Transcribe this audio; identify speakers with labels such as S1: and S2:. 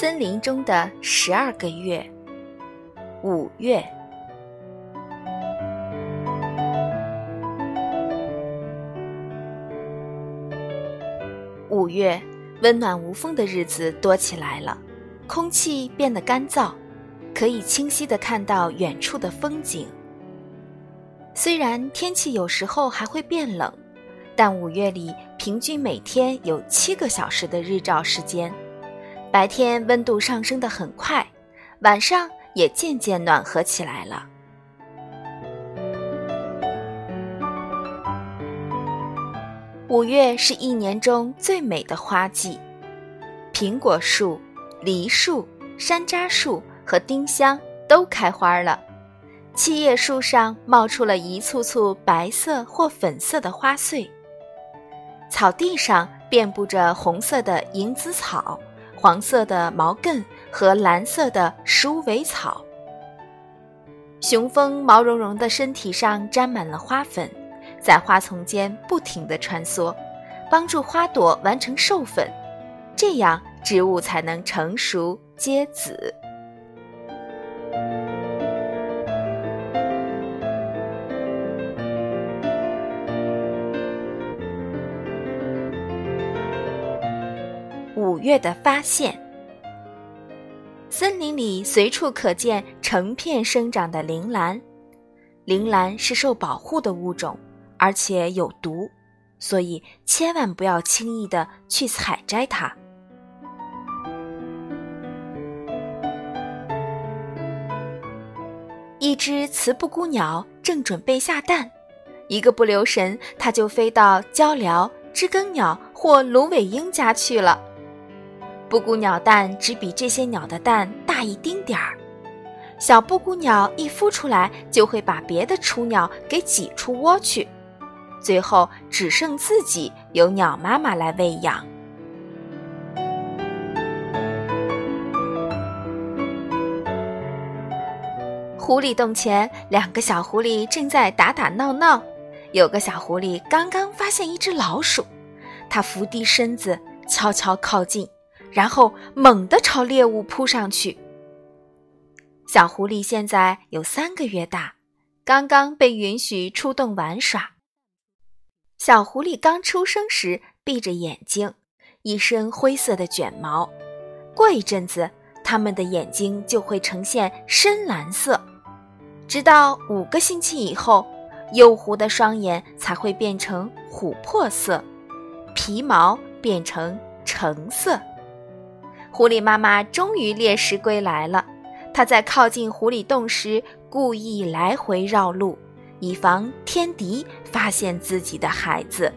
S1: 森林中的十二个月，五月。五月，温暖无风的日子多起来了，空气变得干燥，可以清晰的看到远处的风景。虽然天气有时候还会变冷，但五月里平均每天有七个小时的日照时间。白天温度上升的很快，晚上也渐渐暖和起来了。五月是一年中最美的花季，苹果树、梨树、山楂树和丁香都开花了，七叶树上冒出了一簇簇白色或粉色的花穗，草地上遍布着红色的银子草。黄色的毛茛和蓝色的鼠尾草，雄蜂毛茸茸的身体上沾满了花粉，在花丛间不停地穿梭，帮助花朵完成授粉，这样植物才能成熟结籽。五月的发现，森林里随处可见成片生长的铃兰。铃兰是受保护的物种，而且有毒，所以千万不要轻易的去采摘它。一只雌布谷鸟正准备下蛋，一个不留神，它就飞到鹪鹩、知更鸟或芦苇鹰家去了。布谷鸟蛋只比这些鸟的蛋大一丁点儿，小布谷鸟一孵出来就会把别的雏鸟给挤出窝去，最后只剩自己由鸟妈妈来喂养。狐狸洞前，两个小狐狸正在打打闹闹，有个小狐狸刚刚发现一只老鼠，它伏低身子，悄悄靠近。然后猛地朝猎物扑上去。小狐狸现在有三个月大，刚刚被允许出洞玩耍。小狐狸刚出生时闭着眼睛，一身灰色的卷毛，过一阵子，它们的眼睛就会呈现深蓝色，直到五个星期以后，幼狐的双眼才会变成琥珀色，皮毛变成橙色。狐狸妈妈终于猎食归来了。它在靠近狐狸洞时，故意来回绕路，以防天敌发现自己的孩子。